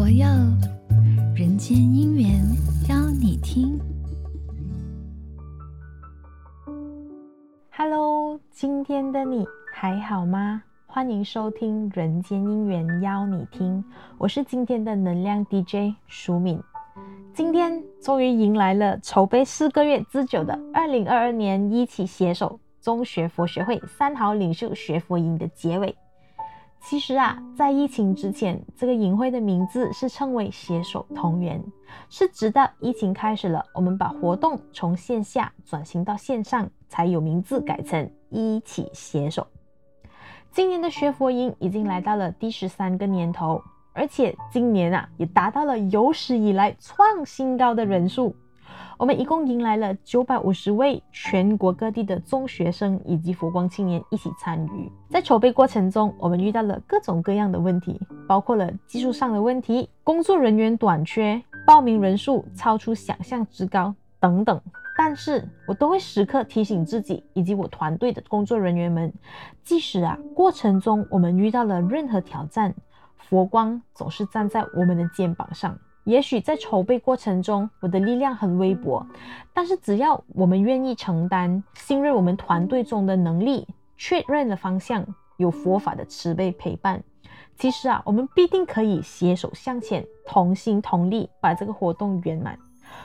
佛佑，人间姻缘邀你听。Hello，今天的你还好吗？欢迎收听《人间姻缘邀你听》，我是今天的能量 DJ 舒敏。今天终于迎来了筹备四个月之久的二零二二年一起携手中学佛学会三好领袖学佛营的结尾。其实啊，在疫情之前，这个营会的名字是称为“携手同源”，是直到疫情开始了，我们把活动从线下转型到线上，才有名字改成“一起携手”。今年的学佛营已经来到了第十三个年头，而且今年啊，也达到了有史以来创新高的人数。我们一共迎来了九百五十位全国各地的中学生以及佛光青年一起参与。在筹备过程中，我们遇到了各种各样的问题，包括了技术上的问题、工作人员短缺、报名人数超出想象之高等等。但是我都会时刻提醒自己以及我团队的工作人员们，即使啊过程中我们遇到了任何挑战，佛光总是站在我们的肩膀上。也许在筹备过程中，我的力量很微薄，但是只要我们愿意承担，信任我们团队中的能力，确认了方向，有佛法的慈悲陪伴，其实啊，我们必定可以携手向前，同心同力，把这个活动圆满。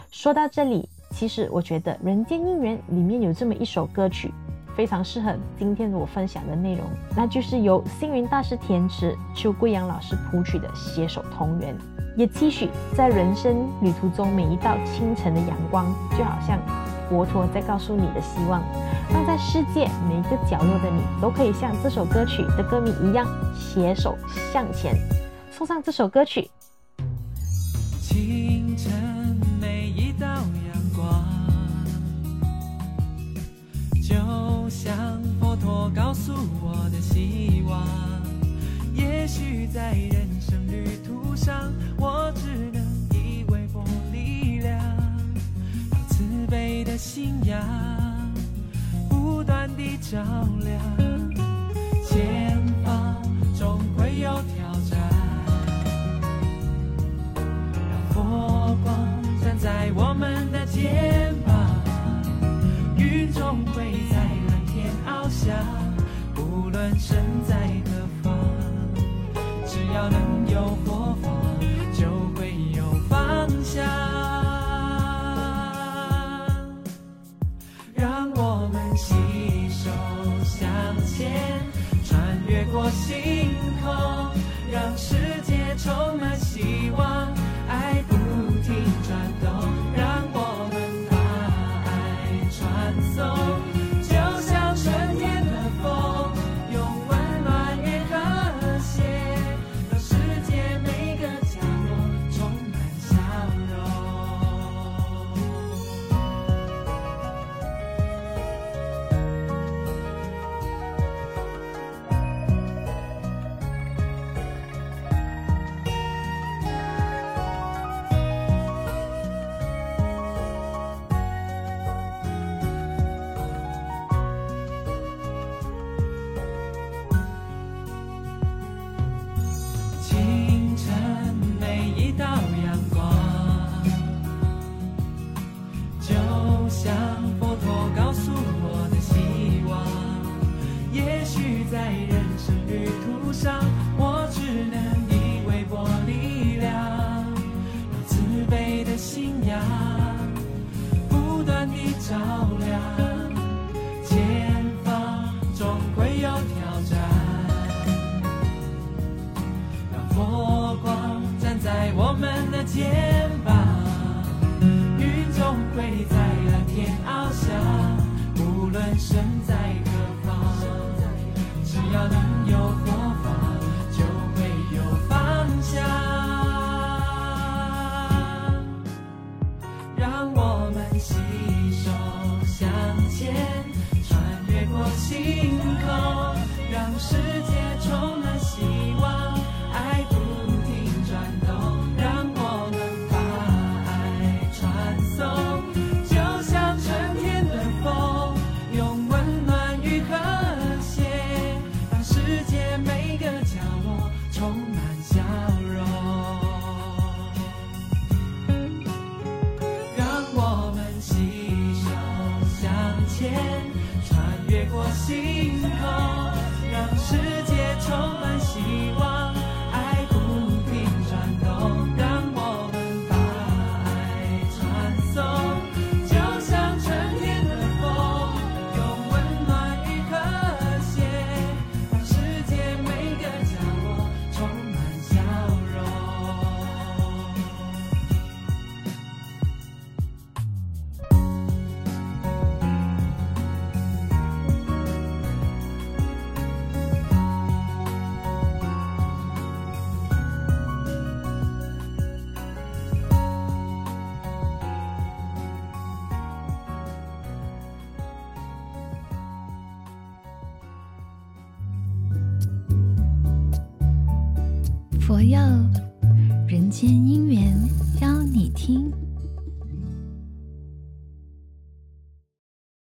说到这里，其实我觉得《人间姻缘》里面有这么一首歌曲，非常适合今天我分享的内容，那就是由星云大师填词，邱贵阳老师谱曲的《携手同源》。也期许在人生旅途中每一道清晨的阳光，就好像佛陀在告诉你的希望，让在世界每一个角落的你都可以像这首歌曲的歌名一样，携手向前。送上这首歌曲。在人生旅途上。我只能以微薄力量，让慈悲的信仰不断地照亮。前方总会有挑战，让佛光站在我们的肩膀，云总会在蓝天翱翔，无论身在，只要能有火花就会有方向。让我们携手向前穿越过星肩膀云总会在蓝天翱翔无论身在何方只要能有星空，让世界充满希望，佛佑人间姻缘邀你听。